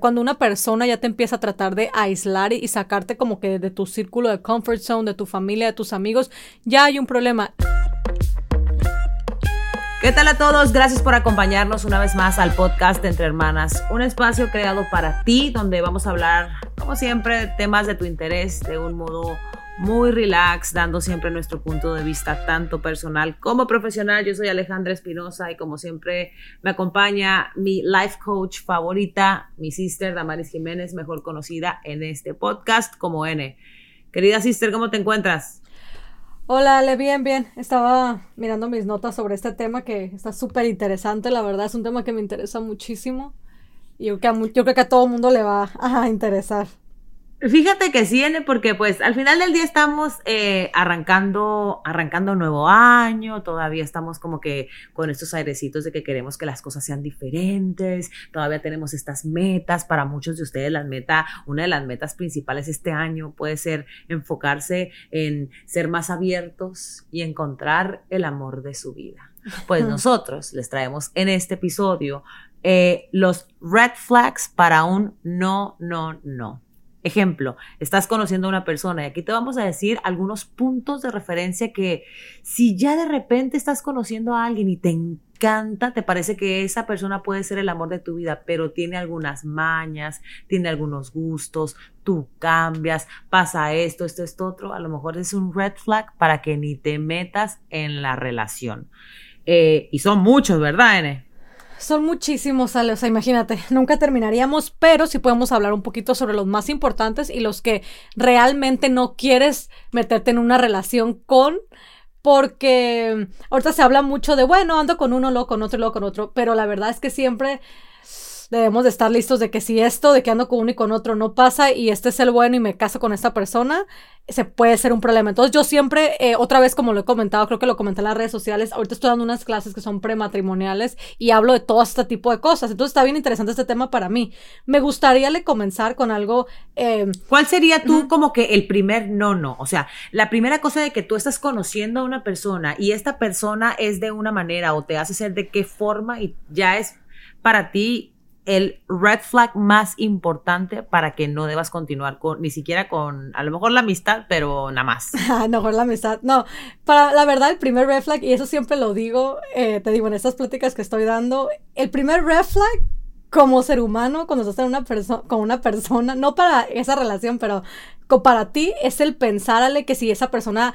Cuando una persona ya te empieza a tratar de aislar y sacarte como que de tu círculo de comfort zone, de tu familia, de tus amigos, ya hay un problema. ¿Qué tal a todos? Gracias por acompañarnos una vez más al podcast Entre Hermanas, un espacio creado para ti donde vamos a hablar, como siempre, temas de tu interés de un modo muy relax, dando siempre nuestro punto de vista tanto personal como profesional. Yo soy Alejandra Espinosa y como siempre me acompaña mi life coach favorita, mi sister Damaris Jiménez, mejor conocida en este podcast como N. Querida sister, ¿cómo te encuentras? Hola, Ale, bien, bien. Estaba mirando mis notas sobre este tema que está súper interesante, la verdad es un tema que me interesa muchísimo y yo creo que a, yo creo que a todo mundo le va a interesar. Fíjate que sí, porque pues al final del día estamos eh, arrancando, arrancando un nuevo año, todavía estamos como que con estos airecitos de que queremos que las cosas sean diferentes, todavía tenemos estas metas, para muchos de ustedes la meta, una de las metas principales este año puede ser enfocarse en ser más abiertos y encontrar el amor de su vida. Pues nosotros les traemos en este episodio eh, los red flags para un no, no, no. Ejemplo, estás conociendo a una persona y aquí te vamos a decir algunos puntos de referencia que si ya de repente estás conociendo a alguien y te encanta, te parece que esa persona puede ser el amor de tu vida, pero tiene algunas mañas, tiene algunos gustos, tú cambias, pasa esto, esto, esto, otro, a lo mejor es un red flag para que ni te metas en la relación. Eh, y son muchos, ¿verdad, N? Son muchísimos, Ale, o sea, imagínate, nunca terminaríamos, pero sí podemos hablar un poquito sobre los más importantes y los que realmente no quieres meterte en una relación con, porque ahorita se habla mucho de, bueno, ando con uno, luego con otro, luego con otro, pero la verdad es que siempre debemos de estar listos de que si esto de que ando con uno y con otro no pasa y este es el bueno y me caso con esta persona, se puede ser un problema. Entonces yo siempre, eh, otra vez como lo he comentado, creo que lo comenté en las redes sociales, ahorita estoy dando unas clases que son prematrimoniales y hablo de todo este tipo de cosas. Entonces está bien interesante este tema para mí. Me gustaría le comenzar con algo... Eh, ¿Cuál sería tú como que el primer no, no? O sea, la primera cosa de que tú estás conociendo a una persona y esta persona es de una manera o te hace ser de qué forma y ya es para ti el red flag más importante para que no debas continuar con, ni siquiera con, a lo mejor la amistad, pero nada más. a lo mejor la amistad. No, para la verdad, el primer red flag, y eso siempre lo digo, eh, te digo en estas pláticas que estoy dando, el primer red flag como ser humano, cuando estás en una con una persona, no para esa relación, pero para ti, es el pensarle que si esa persona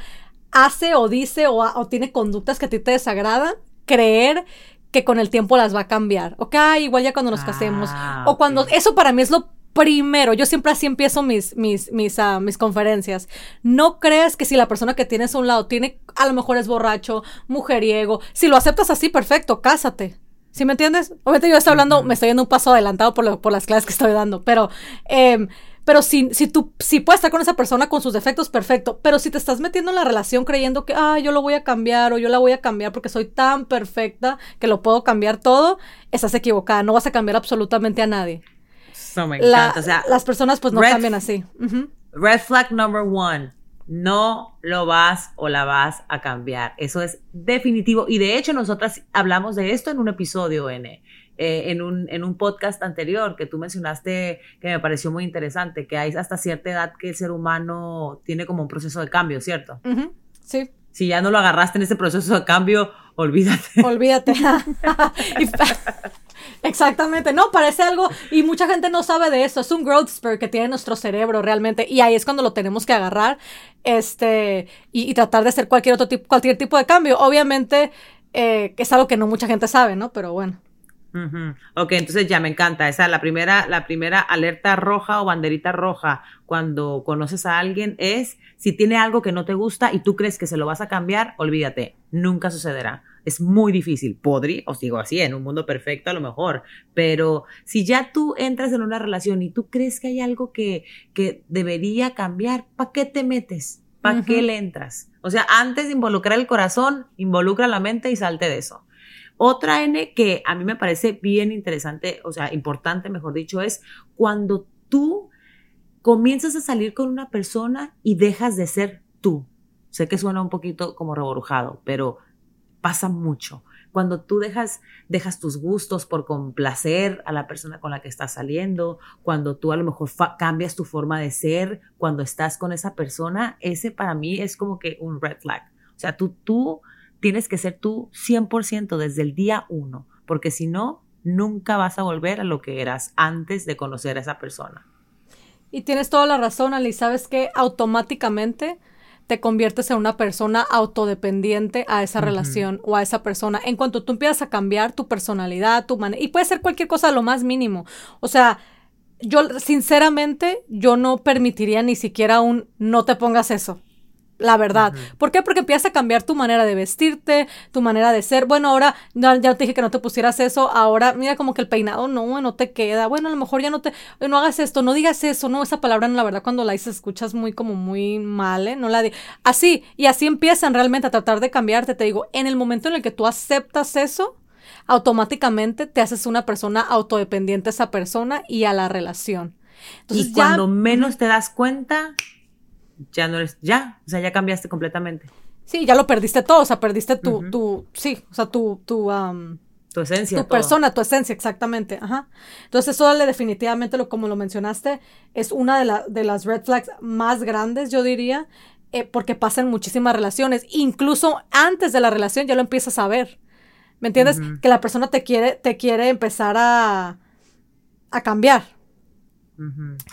hace o dice o, o tiene conductas que a ti te desagradan, creer que con el tiempo las va a cambiar. Ok, igual ya cuando nos casemos. Ah, o cuando, eso para mí es lo primero. Yo siempre así empiezo mis, mis, mis, uh, mis conferencias. No crees que si la persona que tienes a un lado tiene, a lo mejor es borracho, mujeriego. Si lo aceptas así, perfecto, cásate. ¿Sí me entiendes? Obviamente yo estoy hablando, me estoy yendo un paso adelantado por, por las clases que estoy dando, pero eh, pero si, si tú si puedes estar con esa persona con sus defectos, perfecto. Pero si te estás metiendo en la relación creyendo que, ah, yo lo voy a cambiar o yo la voy a cambiar porque soy tan perfecta que lo puedo cambiar todo, estás equivocada. No vas a cambiar absolutamente a nadie. Eso me encanta. o sea, las personas pues no cambian así. Red flag number one. No lo vas o la vas a cambiar. Eso es definitivo. Y de hecho, nosotras hablamos de esto en un episodio, N. Eh, en, un, en un podcast anterior que tú mencionaste que me pareció muy interesante, que hay hasta cierta edad que el ser humano tiene como un proceso de cambio, ¿cierto? Sí. Si ya no lo agarraste en ese proceso de cambio, olvídate. Olvídate. Exactamente, no, parece algo y mucha gente no sabe de eso, es un growth spur que tiene nuestro cerebro realmente y ahí es cuando lo tenemos que agarrar este y, tratar de hacer cualquier otro tipo, cualquier tipo de cambio. Obviamente eh, es algo que no mucha gente sabe, ¿no? Pero bueno. Ok, entonces ya me encanta. Esa la primera, la primera alerta roja o banderita roja cuando conoces a alguien es si tiene algo que no te gusta y tú crees que se lo vas a cambiar, olvídate, nunca sucederá. Es muy difícil. Podría, os digo así, en un mundo perfecto a lo mejor, pero si ya tú entras en una relación y tú crees que hay algo que, que debería cambiar, ¿para qué te metes? ¿Para qué le entras? O sea, antes de involucrar el corazón, involucra la mente y salte de eso. Otra N que a mí me parece bien interesante, o sea, importante, mejor dicho, es cuando tú comienzas a salir con una persona y dejas de ser tú. Sé que suena un poquito como reborujado, pero pasa mucho. cuando tú dejas, dejas tus gustos por complacer a la persona con la que estás saliendo, cuando tú a lo mejor cambias tu forma de ser, cuando estás con esa persona, ese para mí es como que un red flag. O sea, tú, tú tienes que ser tú 100% desde el día uno, porque si no, nunca vas a volver a lo que eras antes de conocer a esa persona. Y tienes toda la razón, Ali. Sabes que automáticamente te conviertes en una persona autodependiente a esa relación o a esa persona. En cuanto tú empiezas a cambiar tu personalidad, tu manera, y puede ser cualquier cosa lo más mínimo. O sea, yo sinceramente, yo no permitiría ni siquiera un no te pongas eso la verdad. ¿Por qué? Porque empiezas a cambiar tu manera de vestirte, tu manera de ser. Bueno, ahora ya, te dije que no te pusieras eso, ahora mira como que el peinado no, no te queda. Bueno, a lo mejor ya no te, no hagas esto, no digas eso, no, esa palabra, la verdad, cuando la dices escuchas muy como muy mal, ¿eh? No la di así, y así empiezan realmente a tratar de cambiarte, te digo, en el momento en el que tú aceptas eso, automáticamente te haces una persona autodependiente a esa persona y a la relación. Entonces, y cuando menos te das cuenta, ya no eres, ya, o sea, ya cambiaste completamente. Sí, ya lo perdiste todo, o sea, perdiste tu, tu, sí, o sea, tu, tu, tu esencia. Tu persona, tu esencia, exactamente, ajá. Entonces, eso definitivamente, lo, como lo mencionaste, es una de, de las red flags más grandes, yo diría, eh, porque pasan muchísimas relaciones, incluso antes de la relación ya lo empiezas a ver, ¿me entiendes? Que la persona te quiere, te quiere empezar a, a cambiar.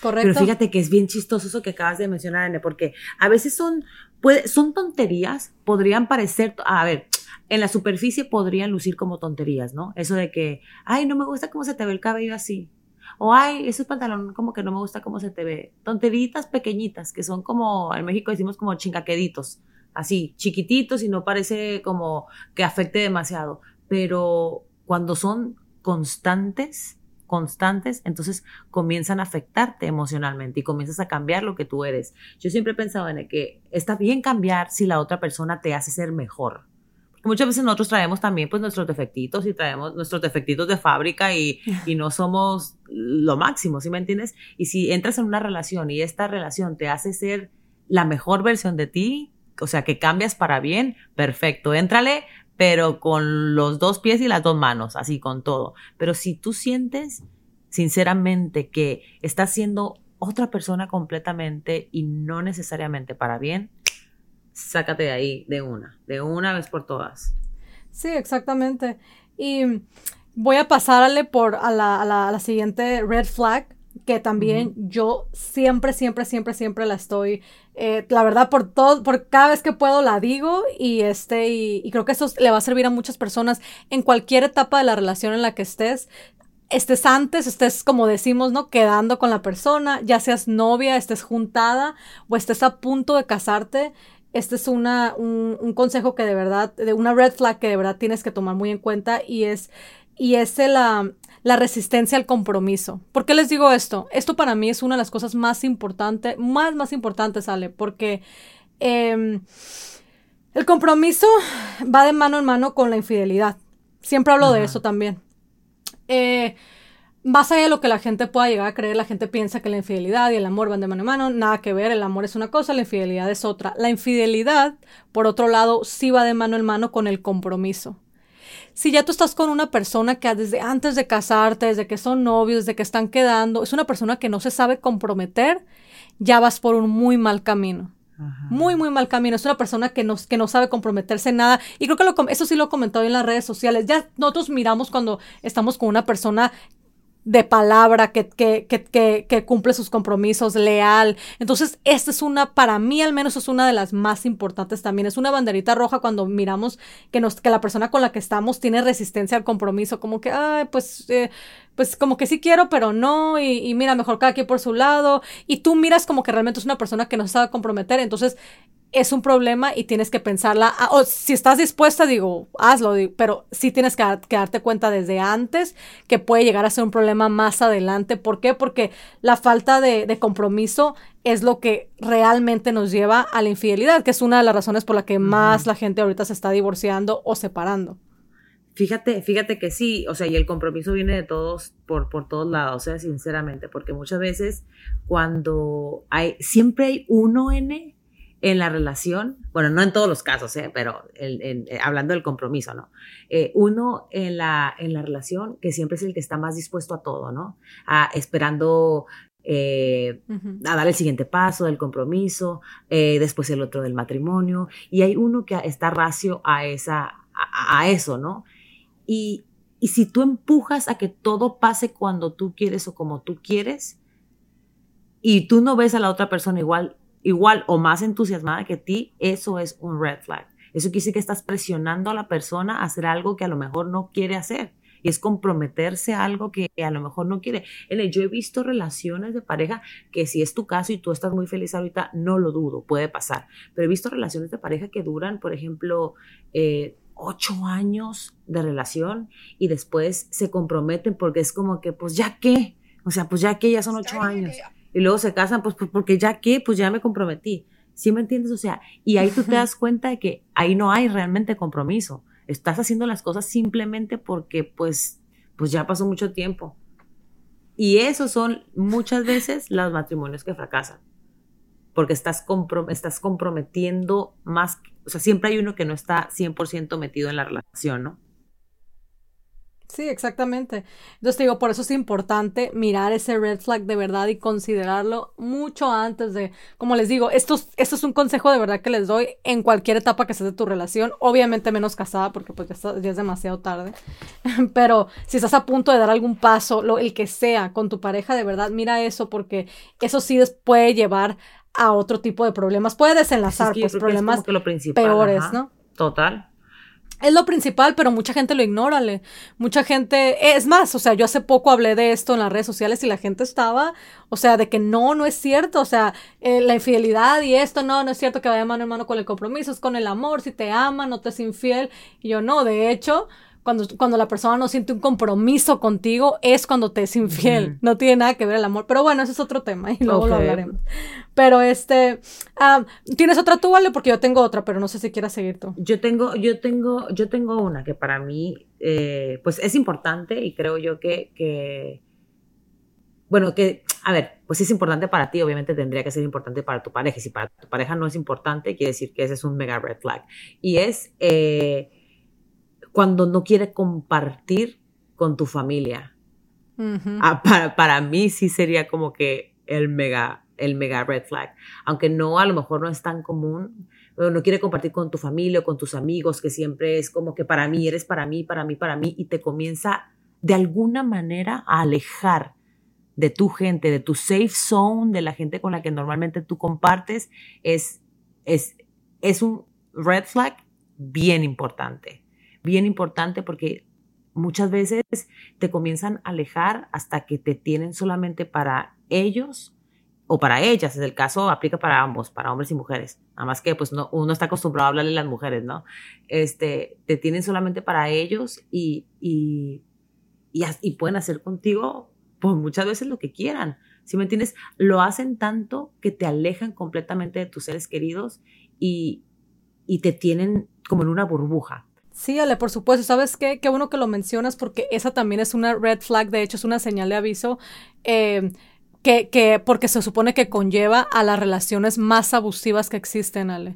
Correcto. Pero fíjate que es bien chistoso eso que acabas de mencionar, Anne, porque a veces son, puede, son tonterías, podrían parecer, a ver, en la superficie podrían lucir como tonterías, ¿no? Eso de que, ay, no me gusta cómo se te ve el cabello así. O, ay, ese pantalón como que no me gusta cómo se te ve. Tonteritas pequeñitas, que son como, en México decimos como chingaqueditos, así, chiquititos y no parece como que afecte demasiado. Pero cuando son constantes, constantes, entonces comienzan a afectarte emocionalmente y comienzas a cambiar lo que tú eres. Yo siempre he pensado en que está bien cambiar si la otra persona te hace ser mejor. Porque muchas veces nosotros traemos también pues nuestros defectitos y traemos nuestros defectitos de fábrica y, y no somos lo máximo, ¿sí me entiendes? Y si entras en una relación y esta relación te hace ser la mejor versión de ti, o sea, que cambias para bien, perfecto, éntrale, pero con los dos pies y las dos manos, así con todo. Pero si tú sientes sinceramente que estás siendo otra persona completamente y no necesariamente para bien, sácate de ahí de una, de una vez por todas. Sí, exactamente. Y voy a pasarle por a la, a la siguiente red flag, que también yo siempre, siempre, siempre, siempre la estoy, eh, la verdad, por todo, por cada vez que puedo la digo y este, y, creo que eso le va a servir a muchas personas en cualquier etapa de la relación en la que estés. Estés antes, estés, como decimos, ¿no? Quedando con la persona, ya seas novia, estés juntada o estés a punto de casarte. Este es una, un, un consejo que de verdad, de una red flag que de verdad tienes que tomar muy en cuenta y es, y es la, la resistencia al compromiso. ¿Por qué les digo esto? Esto para mí es una de las cosas más importantes, más, más importantes, Ale, porque em, el compromiso va de mano en mano con la infidelidad. Siempre hablo de eso también. Eh, más allá de lo que la gente pueda llegar a creer, la gente piensa que la infidelidad y el amor van de mano en mano, nada que ver, el amor es una cosa, la infidelidad es otra. La infidelidad, por otro lado, sí va de mano en mano con el compromiso si ya tú estás con una persona que desde antes de casarte, desde que son novios, desde que están quedando, es una persona que no se sabe comprometer, ya vas por un muy mal camino. Muy, muy mal camino. Es una persona que no, que no sabe comprometerse en nada. Y creo que lo, eso sí lo he comentado en las redes sociales. Ya nosotros miramos cuando estamos con una persona de palabra, que, que, que, que, cumple sus compromisos, leal. Entonces, esta es una, para mí al menos es una de las más importantes también. Es una banderita roja cuando miramos que, nos, que la persona con la que estamos tiene resistencia al compromiso, como que, ay, pues, eh, pues como que sí quiero, pero no, y, mira, mejor cada quien por su lado. Y tú miras como que realmente es una persona que no se sabe comprometer. Entonces, es un problema y tienes que pensarla. Ah, o si estás dispuesta, digo, hazlo, pero sí tienes que, darte cuenta desde antes que puede llegar a ser un problema más adelante. ¿Por qué? Porque la falta de, compromiso es lo que realmente nos lleva a la infidelidad, que es una de las razones por la que más la gente ahorita se está divorciando o separando. Fíjate, fíjate que sí, o sea, y el compromiso viene de todos, por, por todos lados, o sea, sinceramente, porque muchas veces cuando hay, siempre hay uno N en la relación, bueno, no en todos los casos, ¿eh? pero eh, hablando del compromiso, ¿no? Eh, uno en la, en la relación que siempre es el que está más dispuesto a todo, ¿no? A, esperando a dar el siguiente paso del compromiso, después el otro del matrimonio, y hay uno que está racio a, esa, a, eso, ¿no? Y, y si tú empujas a que todo pase cuando tú quieres o como tú quieres, y tú no ves a la otra persona igual, igual o más entusiasmada que ti, eso es un red flag. Eso quiere decir que estás presionando a la persona a hacer algo que a lo mejor no quiere hacer. Y es comprometerse a algo que a lo mejor no quiere. Yo he visto relaciones de pareja que si es tu caso y tú estás muy feliz ahorita, no lo dudo, puede pasar. Pero he visto relaciones de pareja que duran, por ejemplo, eh, ocho años de relación y después se comprometen porque es como que, pues ya qué, o sea, pues ya que ya son ocho años y luego se casan, pues, pues, porque ya qué, pues ya me comprometí. ¿Sí me entiendes? O sea, y ahí tú te das cuenta de que ahí no hay realmente compromiso. Estás haciendo las cosas simplemente porque pues, pues ya pasó mucho tiempo. Y esos son muchas veces los matrimonios que fracasan. Porque estás, estás comprometiendo más, o sea, siempre hay uno que no está 100% metido en la relación, ¿no? Sí, exactamente. Entonces te digo, por eso es importante mirar ese red flag de verdad y considerarlo mucho antes de, como les digo, esto, esto es un consejo de verdad que les doy en cualquier etapa que estés de tu relación, obviamente menos casada porque pues ya, ya es demasiado tarde, pero si estás a punto de dar algún paso, lo, el que sea, con tu pareja, de verdad, mira eso porque eso sí puede llevar a otro tipo de problemas, puede desenlazar pues, problemas peores, ¿no? Total es lo principal, pero mucha gente lo ignora, Mucha gente, es más, o sea, yo hace poco hablé de esto en las redes sociales y la gente estaba, o sea, de que no, no es cierto, o sea, eh, la infidelidad y esto, no, no es cierto que vaya mano en mano con el compromiso, es con el amor, si te ama, no te es infiel. Y yo no, de hecho, cuando, cuando la persona no siente un compromiso contigo, es cuando te es infiel. No tiene nada que ver el amor. Pero bueno, ese es otro tema y luego lo hablaremos. Pero este, ah, ¿tienes otra tú, Vale? Porque yo tengo otra, pero no sé si quieras seguir tú. Yo tengo, yo tengo, yo tengo una que para mí, eh, pues es importante y creo yo que, que, bueno, que, a ver, pues es importante para ti, obviamente tendría que ser importante para tu pareja. Y si para tu pareja no es importante, quiere decir que ese es un mega red flag. Y es, eh, cuando no quiere compartir con tu familia. Ah, para, para, mí sí sería como que el mega, el mega red flag. Aunque no, a lo mejor no es tan común. Pero no quiere compartir con tu familia o con tus amigos, que siempre es como que para mí, eres para mí, para mí, para mí, y te comienza de alguna manera a alejar de tu gente, de tu safe zone, de la gente con la que normalmente tú compartes, es, es, es un red flag bien importante bien importante porque muchas veces te comienzan a alejar hasta que te tienen solamente para ellos o para ellas. En el caso aplica para ambos, para hombres y mujeres. Nada más que pues no, uno está acostumbrado a hablarle a las mujeres, ¿no? Este, te tienen solamente para ellos y, y, y, pueden hacer contigo pues muchas veces lo que quieran. Si me entiendes? Lo hacen tanto que te alejan completamente de tus seres queridos y, y te tienen como en una burbuja. Sí, Ale, por supuesto. ¿Sabes qué? Qué bueno que lo mencionas porque esa también es una red flag, de hecho es una señal de aviso. Eh, que, que, porque se supone que conlleva a las relaciones más abusivas que existen, Ale.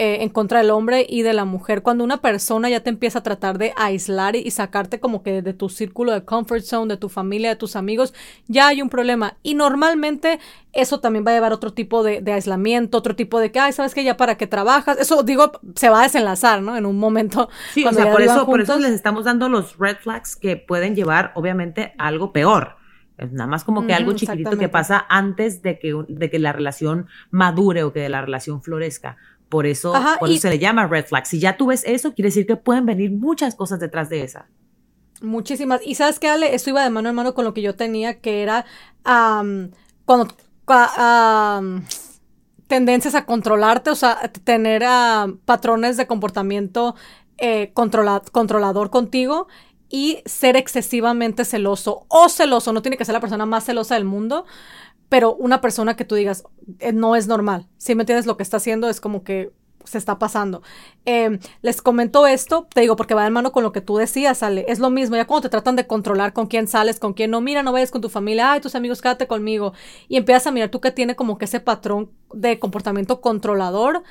Eh, en contra del hombre y de la mujer. Cuando una persona ya te empieza a tratar de aislar y, sacarte como que de tu círculo de comfort zone, de tu familia, de tus amigos, ya hay un problema. Y normalmente eso también va a llevar otro tipo de, aislamiento, otro tipo de que, ay, ¿sabes que Ya para qué trabajas. Eso, digo, se va a desenlazar, ¿no? En un momento. Sí, o sea, por eso, por eso les estamos dando los red flags que pueden llevar, obviamente, a algo peor. Es nada más como que algo chiquitito que pasa antes de que, de que la relación madure o que la relación florezca. Por eso, se le llama red flag. Si ya tú ves eso, quiere decir que pueden venir muchas cosas detrás de esa. Muchísimas. Y sabes qué, Ale, esto iba de mano en mano con lo que yo tenía, que era cuando tendencias a controlarte, o sea, tener patrones de comportamiento eh, controlador contigo y ser excesivamente celoso o celoso, no tiene que ser la persona más celosa del mundo, pero una persona que tú digas, eh, no es normal. Si me entiendes, lo que está haciendo es como que se está pasando. Em, les comento esto, te digo, porque va de mano con lo que tú decías, Ale. Es lo mismo, ya cuando te tratan de controlar con quién sales, con quién no, mira, no vayas con tu familia, ay, tus amigos, quédate conmigo. Y empiezas a mirar tú que tiene como que ese patrón de comportamiento controlador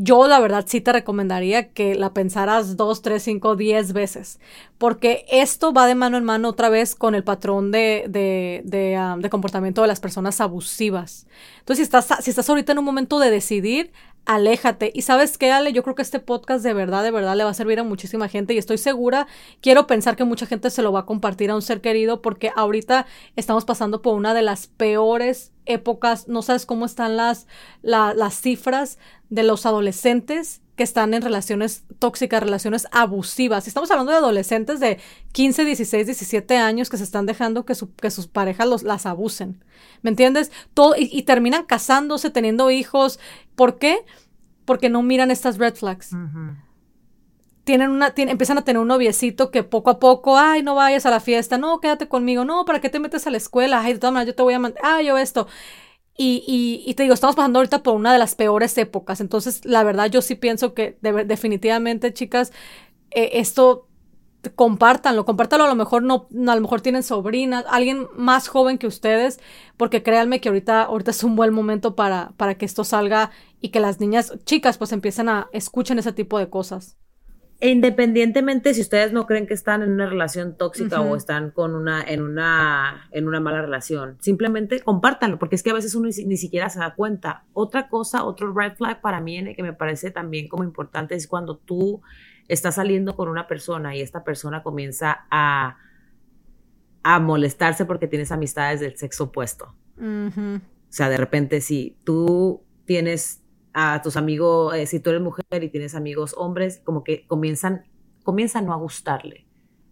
yo la verdad sí te recomendaría que la pensaras dos, tres, cinco, diez veces, porque esto va de mano en mano otra vez con el patrón de, de, de, um, de comportamiento de las personas abusivas. Entonces, si estás, si estás ahorita en un momento de decidir, aléjate. Y sabes qué, Ale, yo creo que este podcast de verdad, de verdad le va a servir a muchísima gente y estoy segura, quiero pensar que mucha gente se lo va a compartir a un ser querido porque ahorita estamos pasando por una de las peores épocas, no sabes cómo están las, las cifras de los adolescentes que están en relaciones tóxicas, relaciones abusivas. Estamos hablando de adolescentes de 15, 16, 17 años que se están dejando que, que sus parejas los, las abusen. ¿Me entiendes? Todo, y, terminan casándose, teniendo hijos. ¿Por qué? Porque no miran estas red flags. Tienen una, empiezan a tener un noviecito que poco a poco, ay, no vayas a la fiesta, no, quédate conmigo, no, ¿para qué te metes a la escuela? Ay, de todas maneras, yo te voy a mandar, ay, yo esto. Y, y, te digo, estamos pasando ahorita por una de las peores épocas. Entonces, la verdad, yo sí pienso que definitivamente, chicas, eh, esto compártanlo, compártanlo, a lo mejor no, a lo mejor tienen sobrinas, alguien más joven que ustedes, porque créanme que ahorita, ahorita es un buen momento para, para que esto salga y que las niñas, chicas, pues empiecen a escuchen ese tipo de cosas. E independientemente si ustedes no creen que están en una relación tóxica o están con una en una en una mala relación, simplemente compártanlo, porque es que a veces uno ni, siquiera se da cuenta. Otra cosa, otro red flag para mí que me parece también como importante es cuando tú estás saliendo con una persona y esta persona comienza a a molestarse porque tienes amistades del sexo opuesto. O sea, de repente si tú tienes a tus amigos, eh, si tú eres mujer y tienes amigos hombres, como que comienzan, comienzan no a gustarle.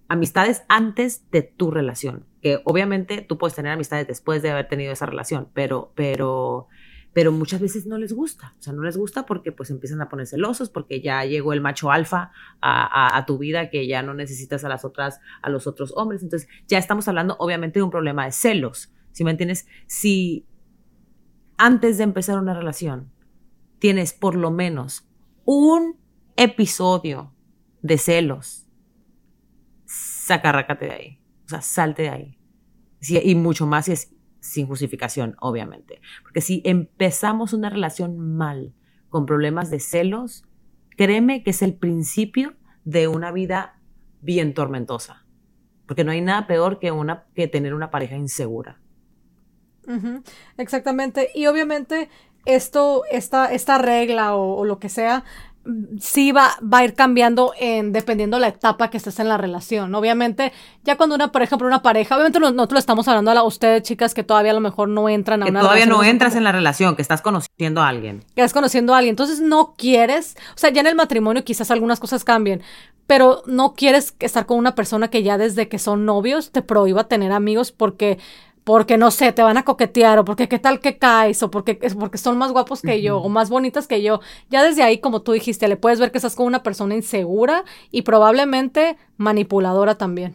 Amistades antes de tu relación, que obviamente tú puedes tener amistades después de haber tenido esa relación, pero, pero, pero muchas veces no les gusta. O sea, no les gusta porque pues empiezan a poner celosos, porque ya llegó el macho alfa a, tu vida, que ya no necesitas a las otras, a los otros hombres. Entonces, ya estamos hablando obviamente de un problema de celos. Si me entiendes, si antes de empezar una relación tienes por lo menos un episodio de celos, sacarrácate de ahí. O sea, salte de ahí. y mucho más si es sin justificación, obviamente. Porque si empezamos una relación mal, con problemas de celos, créeme que es el principio de una vida bien tormentosa. Porque no hay nada peor que, una, que tener una pareja insegura. Exactamente. Y obviamente esto, esta, esta regla o, lo que sea, sí va, va a ir cambiando en dependiendo la etapa que estés en la relación. Obviamente, ya cuando una, por ejemplo, una pareja, obviamente nosotros lo estamos hablando a ustedes, chicas, que todavía a lo mejor no entran a que todavía no entras en la relación, que estás conociendo a alguien. Que estás conociendo a alguien. Entonces no quieres, o sea, ya en el matrimonio quizás algunas cosas cambien, pero no quieres estar con una persona que ya desde que son novios te prohíba tener amigos porque porque no sé, te van a coquetear o porque qué tal que caes o porque, porque son más guapos que yo o más bonitas que yo. Ya desde ahí, como tú dijiste, le puedes ver que estás con una persona insegura y probablemente manipuladora también.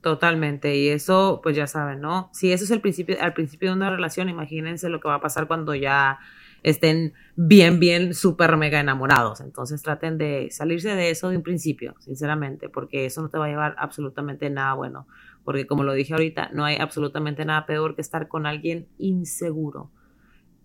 Totalmente. Y eso, pues ya saben, ¿no? Si eso es el principio, al principio de una relación, imagínense lo que va a pasar cuando ya estén bien, bien, súper mega enamorados. Entonces traten de salirse de eso de un principio, sinceramente, porque eso no te va a llevar absolutamente nada bueno porque como lo dije ahorita, no hay absolutamente nada peor que estar con alguien inseguro.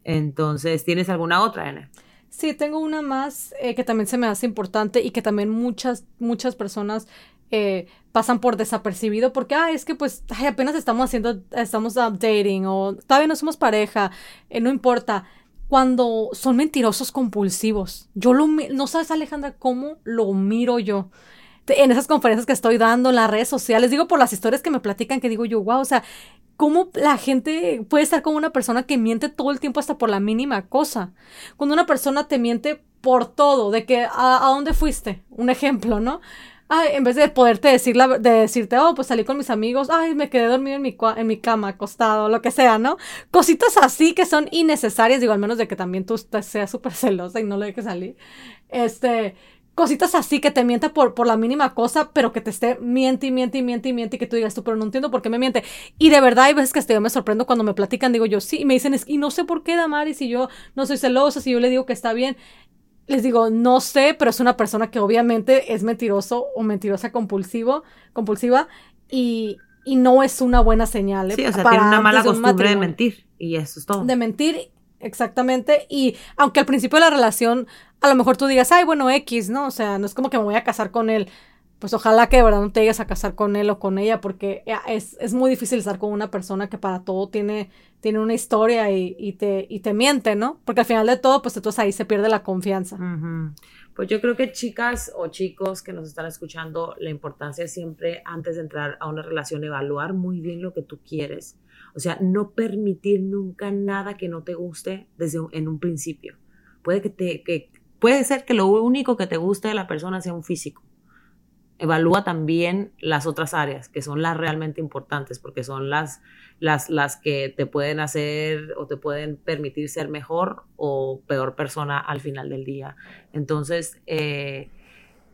Entonces, ¿tienes alguna otra, N? Sí, tengo una más eh, que también se me hace importante y que también muchas, muchas personas eh, pasan por desapercibido porque, ah, es que pues apenas estamos haciendo, estamos dating o todavía no somos pareja, eh, no importa. Cuando son mentirosos compulsivos, yo lo, no sabes Alejandra cómo lo miro yo en esas conferencias que estoy dando, en las redes sociales, digo por las historias que me platican, que digo yo, wow, o sea, cómo la gente puede estar con una persona que miente todo el tiempo hasta por la mínima cosa. Cuando una persona te miente por todo, de que a, dónde fuiste, un ejemplo, ¿no? Ay, en vez de poderte decir la, de decirte, oh, pues salí con mis amigos, ay, me quedé dormido en mi, en mi cama, acostado, lo que sea, ¿no? Cositas así que son innecesarias, digo, al menos de que también tú seas súper celosa y no le dejes salir. Este, cositas así que te mienta por, por la mínima cosa, pero que te esté miente y miente y miente y miente y que tú digas tú, pero no entiendo por qué me miente. Y de verdad hay veces que hasta yo me sorprendo cuando me platican, digo yo, sí, y me dicen, es, y no sé por qué, Damaris, si yo no soy celosa, si yo le digo que está bien. Les digo, no sé, pero es una persona que obviamente es mentiroso o mentirosa compulsivo, compulsiva y, y no es una buena señal. ¿eh? Sí, o sea, tiene una mala costumbre de mentir y eso es todo. De mentir Exactamente. Y aunque al principio de la relación, a lo mejor tú digas, ay, bueno, X, ¿no? O sea, no es como que me voy a casar con él. Pues ojalá que de verdad no te llegues a casar con él o con ella, porque es, es muy difícil estar con una persona que para todo tiene, tiene una historia y, y, te, y te miente, ¿no? Porque al final de todo, pues entonces ahí se pierde la confianza. Pues yo creo que chicas o chicos que nos están escuchando, la importancia es siempre, antes de entrar a una relación, evaluar muy bien lo que tú quieres o sea, no permitir nunca nada que no te guste desde en un principio. Puede que te puede ser que lo único que te guste de la persona sea un físico. Evalúa también las otras áreas, que son las realmente importantes, porque son las, las, las que te pueden hacer o te pueden permitir ser mejor o peor persona al final del día. Entonces, eh,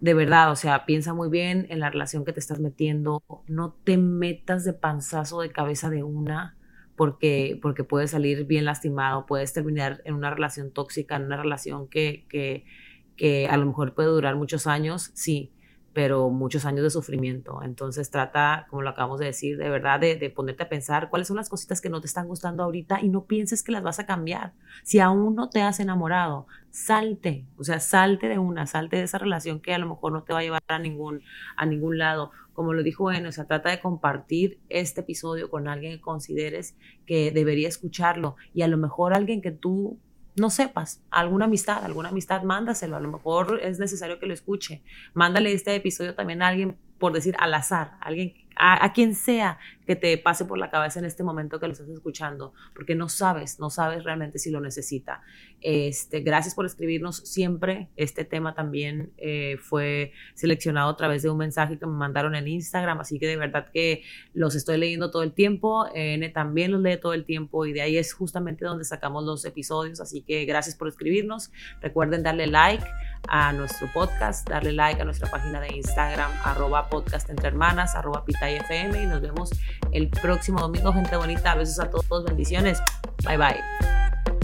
de verdad, o sea, piensa muy bien en la relación que te estás metiendo, no te metas de panzazo de cabeza de una, porque, porque puedes salir bien lastimado, puedes terminar en una relación tóxica, en una relación que, que, que a lo mejor puede durar muchos años, sí, pero muchos años de sufrimiento. Entonces trata, como lo acabamos de decir, de verdad de, ponerte a pensar cuáles son las cositas que no te están gustando ahorita y no pienses que las vas a cambiar. Si aún no te has enamorado, salte, o sea, salte de una, salte de esa relación que a lo mejor no te va a llevar a ningún, a ningún lado. Como lo dijo bueno, o sea, trata de compartir este episodio con alguien que consideres que debería escucharlo y a lo mejor alguien que tú no sepas, alguna amistad, alguna amistad, mándaselo, a lo mejor es necesario que lo escuche. Mándale este episodio también a alguien, por decir al azar, alguien a, quien sea que te pase por la cabeza en este momento que lo estás escuchando, porque no sabes, no sabes realmente si lo necesita. Este, gracias por escribirnos siempre. Este tema también eh, fue seleccionado a través de un mensaje que me mandaron en Instagram, así que de verdad que los estoy leyendo todo el tiempo. N también los lee todo el tiempo y de ahí es justamente donde sacamos los episodios, así que gracias por escribirnos. Recuerden darle like a nuestro podcast, darle like a nuestra página de Instagram, arroba podcast entre hermanas, arroba FM y nos vemos el próximo domingo, gente bonita. Besos a todos, bendiciones. Bye bye.